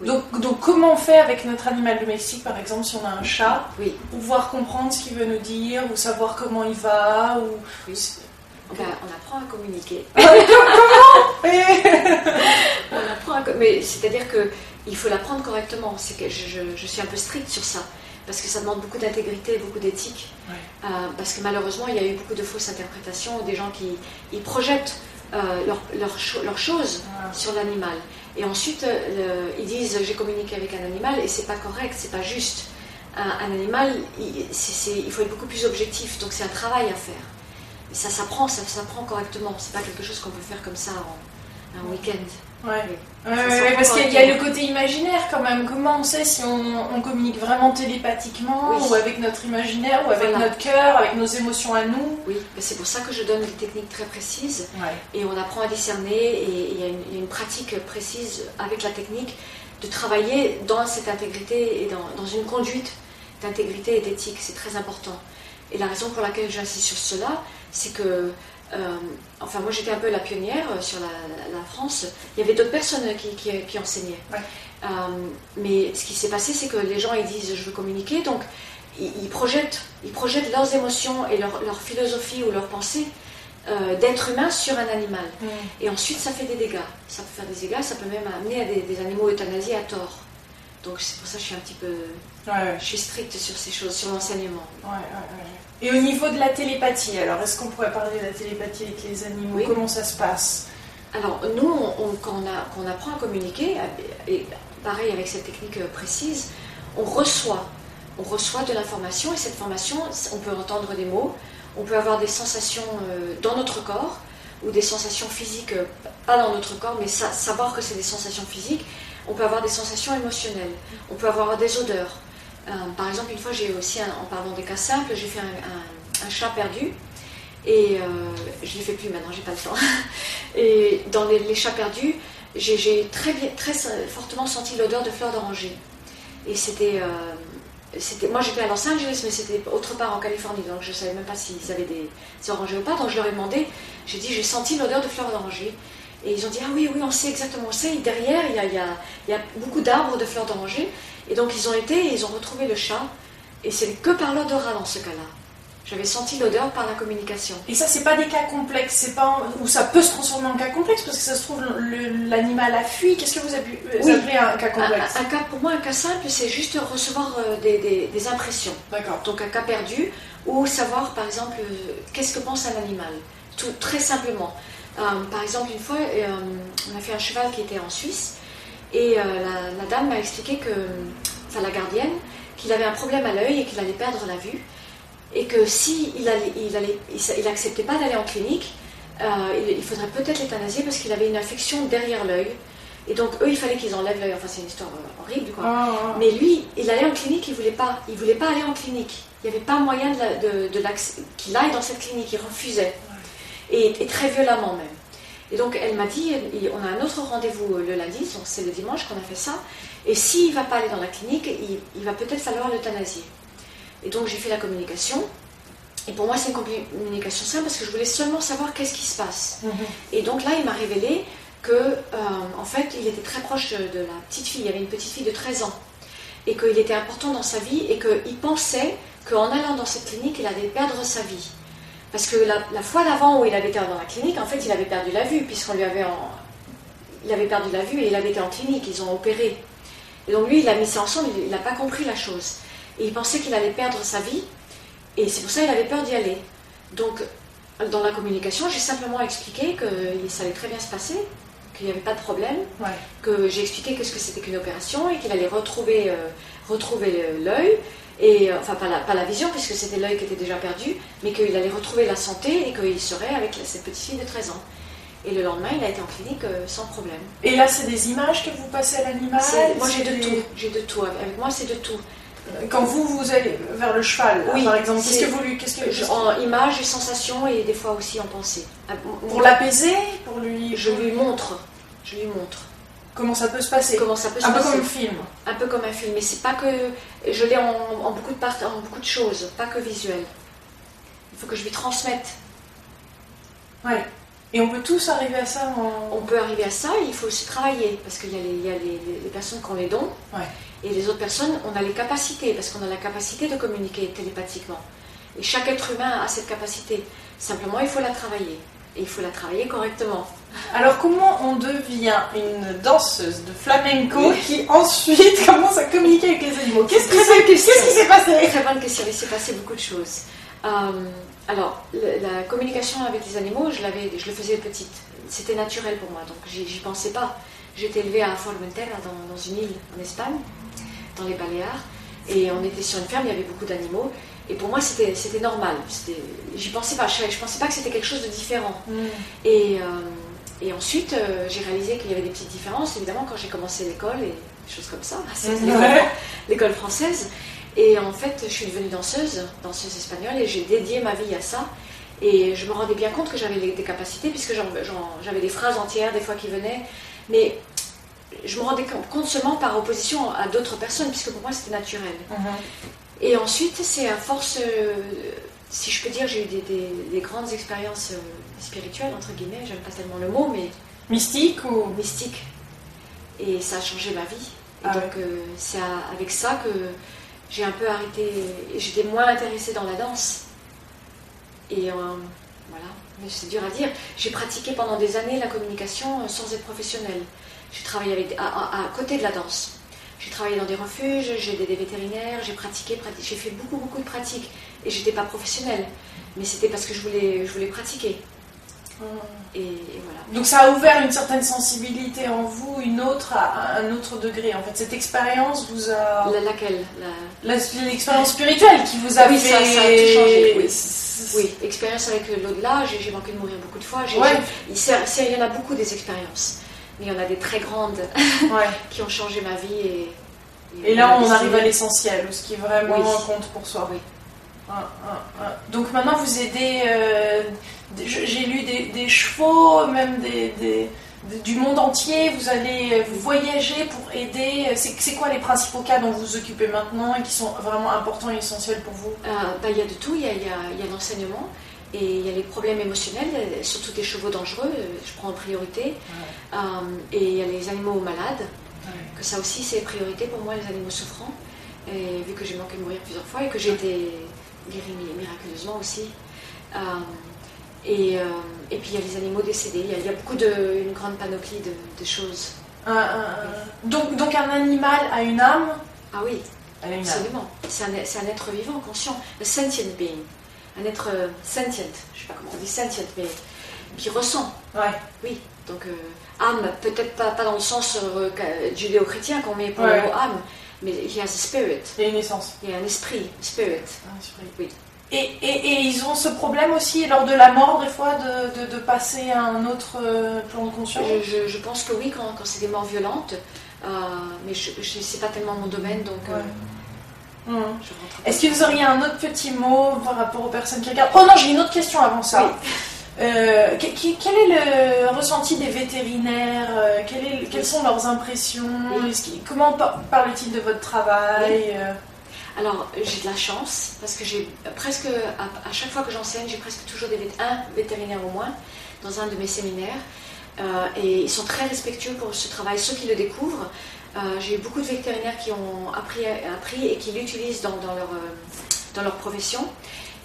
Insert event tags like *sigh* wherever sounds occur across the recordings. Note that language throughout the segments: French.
Donc, donc, comment on fait avec notre animal domestique, par exemple, si on a un chat, Oui. pour pouvoir comprendre ce qu'il veut nous dire, ou savoir comment il va, ou... Ben, on apprend à communiquer. Eh, *laughs* *laughs* On apprend à mais c'est-à-dire que il faut l'apprendre correctement. C'est que je, je- je suis un peu stricte sur ça parce que ça demande beaucoup d'intégrité, beaucoup d'éthique. Ouais. Euh, parce que malheureusement, il y a eu beaucoup de fausses interprétations, des gens qui ils projettent euh, leurs leur, cho- leurs choses sur l'animal. Et ensuite, euh, ils disent j'ai communiqué avec un animal et c'est pas correct, c'est pas juste. Un, animal, il, faut être beaucoup plus objectif, donc c'est un travail à faire. Ça s'apprend, ça s'apprend correctement. C'est pas quelque chose qu'on peut faire comme ça en un week-end. Ouais. Oui. Parce qu'il y a le côté imaginaire quand même. Comment on sait si on, on communique vraiment télépathiquement, Oui. ou avec notre imaginaire, ou avec Voilà. notre cœur, avec nos émotions à nous? Oui, c'est pour ça que je donne des techniques très précises Ouais. et on apprend à discerner et il y, a une- pratique précise avec la technique de travailler dans cette intégrité et dans, dans une conduite d'intégrité et d'éthique. C'est très important. Et la raison pour laquelle j'insiste sur cela, c'est que, enfin moi j'étais un peu la pionnière euh, sur la, la France. Il y avait d'autres personnes qui, qui- qui enseignaient. Ouais. Euh, mais ce qui s'est passé, c'est que les gens ils disent je veux communiquer, donc ils, ils projettent, ils projettent leurs émotions et leur, leur philosophie ou leur pensée euh, d'être humain sur un animal. Et ensuite, ça fait des dégâts. Ça peut faire des dégâts, ça peut même amener à des, des animaux euthanasiés à tort. Donc c'est pour ça que je suis un petit peu, Ouais, je suis stricte sur ces choses, sur l'enseignement. ouais. Et au niveau de la télépathie, alors est-ce qu'on pourrait parler de la télépathie avec les animaux? Oui. Comment ça se passe? Alors nous, on- on- quand, on a- quand on apprend à communiquer, et pareil avec cette technique euh, précise, on reçoit, on reçoit de l'information et cette information, on peut entendre des mots, on peut avoir des sensations euh, dans notre corps ou des sensations physiques, euh, pas dans notre corps, mais sa- savoir que c'est des sensations physiques. On peut avoir des sensations émotionnelles, on peut avoir des odeurs. Euh, par exemple, une fois, j'ai aussi, en parlant des cas simples, j'ai fait un, chat perdu. Et euh, je ne le fais plus maintenant, j'ai pas le temps. *laughs* Et dans les, chats perdus, j'ai- très, très fortement senti l'odeur de fleurs d'oranger. Et c'était. euh, moi j'étais à Los Angeles, mais c'était autre part en Californie, donc je ne savais même pas s'ils avaient des, des orangers ou pas. Donc je leur ai demandé, j'ai dit j'ai senti l'odeur de fleurs d'oranger. Et ils ont dit ah oui, oui, on sait exactement, on sait. Et derrière, il y a, il y a- il y a beaucoup d'arbres de fleurs d'oranger. Et donc ils ont été et ils ont retrouvé le chat. Et c'est que par l'odorat dans ce cas-là. J'avais senti l'odeur par la communication. Et ça, c'est pas des cas complexes, c'est pas ou ça peut se transformer en cas complexe parce que ça se trouve l'animal a fui. Qu'est-ce que vous appelez, vous Oui. un cas Un, complexe un cas, pour moi, un cas simple, c'est juste recevoir euh, des, des- des impressions. D'accord. Donc un cas perdu, ou savoir par exemple euh, qu'est-ce que pense un animal. Tout, très simplement. Euh, par exemple, une fois, euh, on a fait un cheval qui était en Suisse, et euh, la, la dame m'a expliqué que, enfin la gardienne, qu'il avait un problème à l'œil et qu'il allait perdre la vue, et que si il allait, il allait, il, s- il acceptait pas d'aller en clinique, euh, il, il faudrait peut-être l'euthanasier parce qu'il avait une infection derrière l'œil. Et donc eux, il fallait qu'ils enlèvent l'œil. Enfin, c'est une histoire euh, horrible, quoi. Ah, ah. Mais lui, il allait en clinique, il voulait pas. Il voulait pas aller en clinique. Il n'y avait pas moyen de, qu'il aille dans cette clinique. Il refusait. Et, et très violemment même. Et donc elle m'a dit, on a un autre rendez-vous euh, le lundi, donc c'est le dimanche qu'on a fait ça. Et s'il ne va pas aller dans la clinique, il, il va peut-être falloir l'euthanasier. Et donc j'ai fait la communication. Et pour moi, c'est une communication simple parce que je voulais seulement savoir qu'est-ce qui se passe. Mhm. Et donc là, il m'a révélé que, euh, en fait, il était très proche de, de la petite fille. Il y avait une petite fille de 13 ans. Et qu'il était important dans sa vie et qu'il pensait qu'en allant dans cette clinique, il allait perdre sa vie. Parce que la, la fois d'avant où il avait été dans la clinique, en fait, il avait perdu la vue, puisqu'on lui avait. en- Il avait perdu la vue et il avait été en clinique, ils ont opéré. Et donc lui, il a mis ça ensemble, il n'a pas compris la chose. Et il pensait qu'il allait perdre sa vie, et c'est pour ça qu'il avait peur d'y aller. Donc, dans la communication, j'ai simplement expliqué que ça allait très bien se passer, qu'il n'y avait pas de problème, Ouais. que j'ai expliqué qu'est-ce que c'était qu'une opération et qu'il allait retrouver, euh, retrouver le- l'œil, et euh, enfin pas la, pas la vision puisque c'était l'œil qui était déjà perdu, mais qu'il allait retrouver la santé et qu'il serait avec la- cette petite fille de 13 ans. Et le lendemain, il a été en clinique euh, sans problème. Et là, c'est des images que vous passez à l'animal moi j'ai de tout, j'ai de tout. Avec moi c'est de tout. Quand vous, vous allez vers le cheval, là, par exemple, qu'est-ce que vous lui. Qu'est-ce que, en images et sensations et des fois aussi en pensée. Pour l'apaiser Pour lui. Je lui montre, je lui montre Comment ça peut se passer comment ça peut se Un peu passer. comme un film. un peu comme un film, mais c'est pas que je l'ai en, en beaucoup de part- en beaucoup de choses, pas que visuel. Il faut que je lui transmette. Ouais. Et on peut tous arriver à ça en... On peut arriver à ça, il faut aussi travailler, parce qu'il y a, les, il y a les- les personnes qui ont les dons, Ouais. et les autres personnes, on a les capacités, parce qu'on a la capacité de communiquer télépathiquement. Et chaque être humain a cette capacité. Simplement, il faut la travailler. Et il faut la travailler correctement. Alors comment on devient une danseuse de flamenco qui ensuite *laughs* commence à communiquer avec les animaux? Qu'est-ce qui s'est passé? Très bonne question, il s'est passé beaucoup de choses. Euh, alors, le- la communication avec les animaux, je, l'avais, je le faisais petite. C'était naturel pour moi, donc j'y, pensais pas. J'étais élevée à Formentera, dans, dans une île en Espagne, dans les Baléares, et on était sur une ferme, il y avait beaucoup d'animaux, et pour moi c'était, normal. J'y pensais pas, je, je pensais pas que c'était quelque chose de différent. Et, euh, et ensuite, euh, j'ai réalisé qu'il y avait des petites différences, évidemment, quand j'ai commencé l'école et des choses comme ça. L'école, française. Et en fait, je suis devenue danseuse, danseuse espagnole, et j'ai dédié ma vie à ça. Et je me rendais bien compte que j'avais des capacités, puisque j'avais des phrases entières des fois qui venaient. Mais je me rendais compte seulement par opposition à d'autres personnes, puisque pour moi c'était naturel. Et ensuite, c'est à force, euh, si je peux dire, j'ai eu des, des- des grandes expériences euh, spirituelles, entre guillemets, j'aime pas tellement le mot, mais Mystique ou? Mystiques. Et ça a changé ma vie. Et Ah donc, euh, c'est avec ça que j'ai un peu arrêté, j'étais moins intéressée dans la danse. Et euh, voilà, mais c'est dur à dire. J'ai pratiqué pendant des années la communication sans être professionnelle. J'ai travaillé avec, à, à- à côté de la danse. J'ai travaillé dans des refuges, j'ai aidé des vétérinaires, j'ai pratiqué, prati- j'ai fait beaucoup beaucoup de pratiques et j'étais pas professionnelle, mais c'était parce que je voulais, je voulais pratiquer et, et voilà. Donc ça a ouvert une certaine sensibilité en vous, une autre à un autre degré. En fait, cette expérience vous a... La- laquelle? La- La- L'expérience spirituelle qui vous a Oui, fait... ça- ça a tout changé, oui. Oui, expérience avec l'au-delà, j'ai manqué de mourir beaucoup de fois. Ouais. il, il y en a beaucoup des expériences, mais il y en a des très grandes *laughs* Ouais. *laughs* qui ont changé ma vie. Et, Et là, on arrive à l'essentiel, ce qui vraiment Oui. compte pour soi. Oui. Ah, ah, ah. Donc maintenant, vous aidez, euh, j'ai lu des, des chevaux, même des, du monde entier. Vous allez euh, vous voyager pour aider. C'est quoi les principaux cas dont vous vous occupez maintenant et qui sont vraiment importants et essentiels pour vous? Euh, bah, il y a de tout, il y a, y a l'enseignement et il y a les problèmes émotionnels, surtout des chevaux dangereux, euh, je prends en priorité. Euh, et il y a les animaux malades, que ça aussi c'est priorité pour moi, les animaux souffrants. Et vu que j'ai manqué de mourir plusieurs fois et que j'ai été guérie mi- miraculeusement aussi. Euh, et, euh, et puis il y a les animaux décédés, il y a, il y a beaucoup de, une grande panoplie de, de choses. Donc, donc un animal a une âme? Ah oui, absolument. C'est un, un être vivant, conscient, un sentient being, un être euh, sentient, je sais pas comment on dit sentient, mais qui ressent. Ouais. Oui, donc euh, âme, peut-être pas, pas dans le sens euh, judéo-chrétien qu'on met pour Ouais. le mot âme, mais he has a spirit, Il y a une essence. il y a un esprit, spirit. Un esprit. Oui. Et, et, et ils ont ce problème aussi lors de la mort, des fois, de, de, de passer à un autre euh, plan de conscience? Je, je- je pense que oui, quand, quand c'est des morts violentes, euh, mais je, je c'est pas tellement mon domaine, donc euh, Ouais. Est-ce que vous auriez un autre petit mot par rapport aux personnes qui regardent? Oh non, j'ai une autre question avant ça. Oui. Euh, quel est le ressenti des vétérinaires? Euh, quel est- Quelles sont leurs impressions? Oui. Comment par- parlent-ils de votre travail? Euh, Alors, j'ai de la chance parce que j'ai presque, à, à chaque fois que j'enseigne, j'ai presque toujours des, un vétérinaire au moins dans un de mes séminaires. Euh, et ils sont très respectueux pour ce travail, ceux qui le découvrent. Euh, j'ai beaucoup de vétérinaires qui ont appris, appris et qui l'utilisent dans, dans leur, euh, dans leur profession.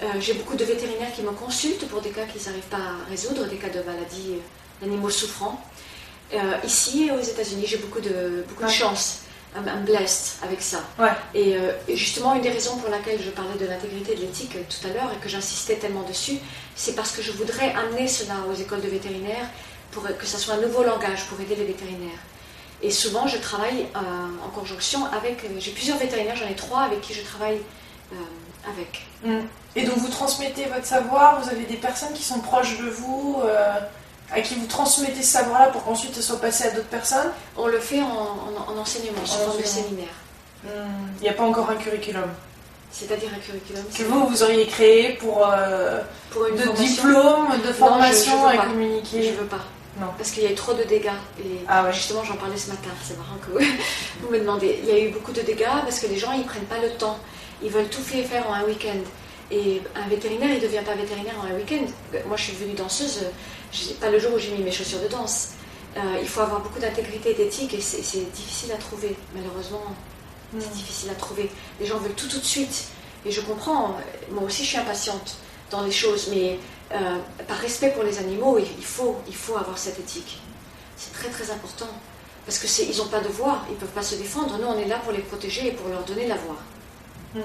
Euh, j'ai beaucoup de vétérinaires qui me consultent pour des cas qu'ils n'arrivent pas à résoudre, des cas de maladies d'animaux souffrants. Ici, aux États-Unis, j'ai beaucoup de, beaucoup de Ouais. chance. I'm, I'm blessed avec ça. Ouais. Et euh, et justement, une des raisons pour laquelle je parlais de l'intégrité de l'éthique euh, tout à l'heure et que j'insistais tellement dessus, c'est parce que je voudrais amener cela aux écoles de vétérinaires pour que ça soit un nouveau langage pour aider les vétérinaires. Et souvent, je travaille euh, en conjonction avec. euh, J'ai plusieurs vétérinaires, j'en ai trois avec qui je travaille euh, avec. Mm. Et donc vous transmettez votre savoir, vous avez des personnes qui sont proches de vous, euh, à qui vous transmettez ce savoir-là pour qu'ensuite ce soit passé à d'autres personnes? On le fait en, en- en enseignement, sous forme de séminaire. Mm. Il n'y a pas encore un curriculum C'est-à-dire un curriculum. que vous, vous auriez créé pour pour une de formation. diplôme, de? Formation je veux à pas. communiquer. Je veux pas. Non. Parce qu'il y a eu trop de dégâts. Et Ah ouais. justement, j'en parlais ce matin. C'est marrant que *laughs* vous, me demandez. Il y a eu beaucoup de dégâts parce que les gens, ils prennent pas le temps. Ils veulent tout faire en un week-end. Et un vétérinaire, il ne devient pas vétérinaire en un week-end. Moi, je suis devenue danseuse, pas le jour où j'ai mis mes chaussures de danse. Euh, il faut avoir beaucoup d'intégrité et d'éthique et c'est c'est difficile à trouver, malheureusement. C'est difficile à trouver. Les gens veulent tout tout de suite. Et je comprends, moi aussi je suis impatiente dans les choses, mais euh, par respect pour les animaux, il, faut, il faut avoir cette éthique. C'est très très important. Parce qu'ils n'ont pas de voix, ils ne peuvent pas se défendre. Nous, on est là pour les protéger et pour leur donner la voix. Hmm,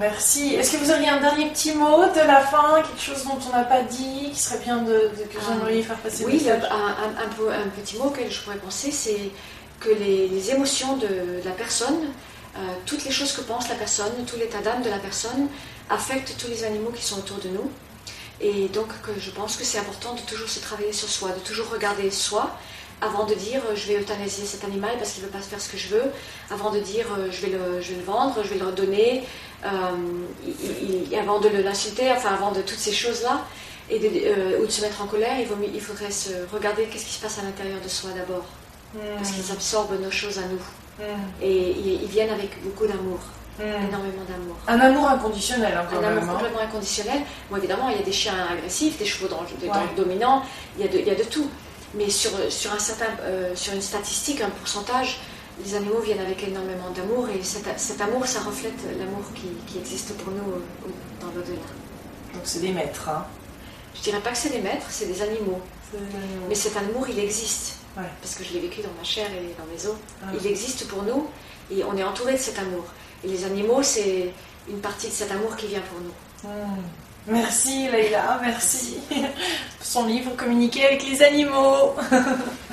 Merci. Est-ce que vous auriez un dernier petit mot de la fin, quelque chose dont on n'a pas dit, qui serait bien de, de- que aimeriez faire passer Oui, le- un, un- un petit mot auquel je pourrais penser, c'est que les, les émotions de, la personne, euh, toutes les choses que pense la personne, tout l'état d'âme de la personne, affectent tous les animaux qui sont autour de nous. Et donc, que je pense que c'est important de toujours se travailler sur soi, de toujours regarder soi, avant de dire euh, je vais euthanasier cet animal parce qu'il ne veut pas faire ce que je veux, avant de dire euh, je, vais le, je vais le vendre, je vais le redonner, euh, il- il- avant de le- l'insulter, enfin avant de toutes ces choses-là, et de- euh, ou de se mettre en colère, il, vaut il faudrait se regarder qu'est-ce qui se passe à l'intérieur de soi d'abord, parce qu'ils absorbent nos choses à nous, Hmm, et ils viennent avec beaucoup d'amour, hmm. énormément d'amour. Un amour inconditionnel, hein, quand Un même. amour hein. complètement inconditionnel. Bon, évidemment, il y a des chiens agressifs, des chevaux dans, le- dans Ouais. le dominant, il y, a de, il y a de tout. Mais sur, sur, un certain, euh, sur une statistique, un pourcentage, les animaux viennent avec énormément d'amour et cet, cet amour, ça reflète l'amour qui, qui existe pour nous euh, dans l'au-delà. Donc c'est des maîtres. Hein. Je dirais pas que c'est des maîtres, c'est des animaux. C'est des animaux. Mais cet amour, il existe. Ouais. Parce que je l'ai vécu dans ma chair et dans mes os. Ah. Il existe pour nous et on est entouré de cet amour. Et les animaux, c'est une partie de cet amour qui vient pour nous. Hmm. Merci Leïla, merci. *laughs* Son livre Communiquer avec les animaux. *laughs*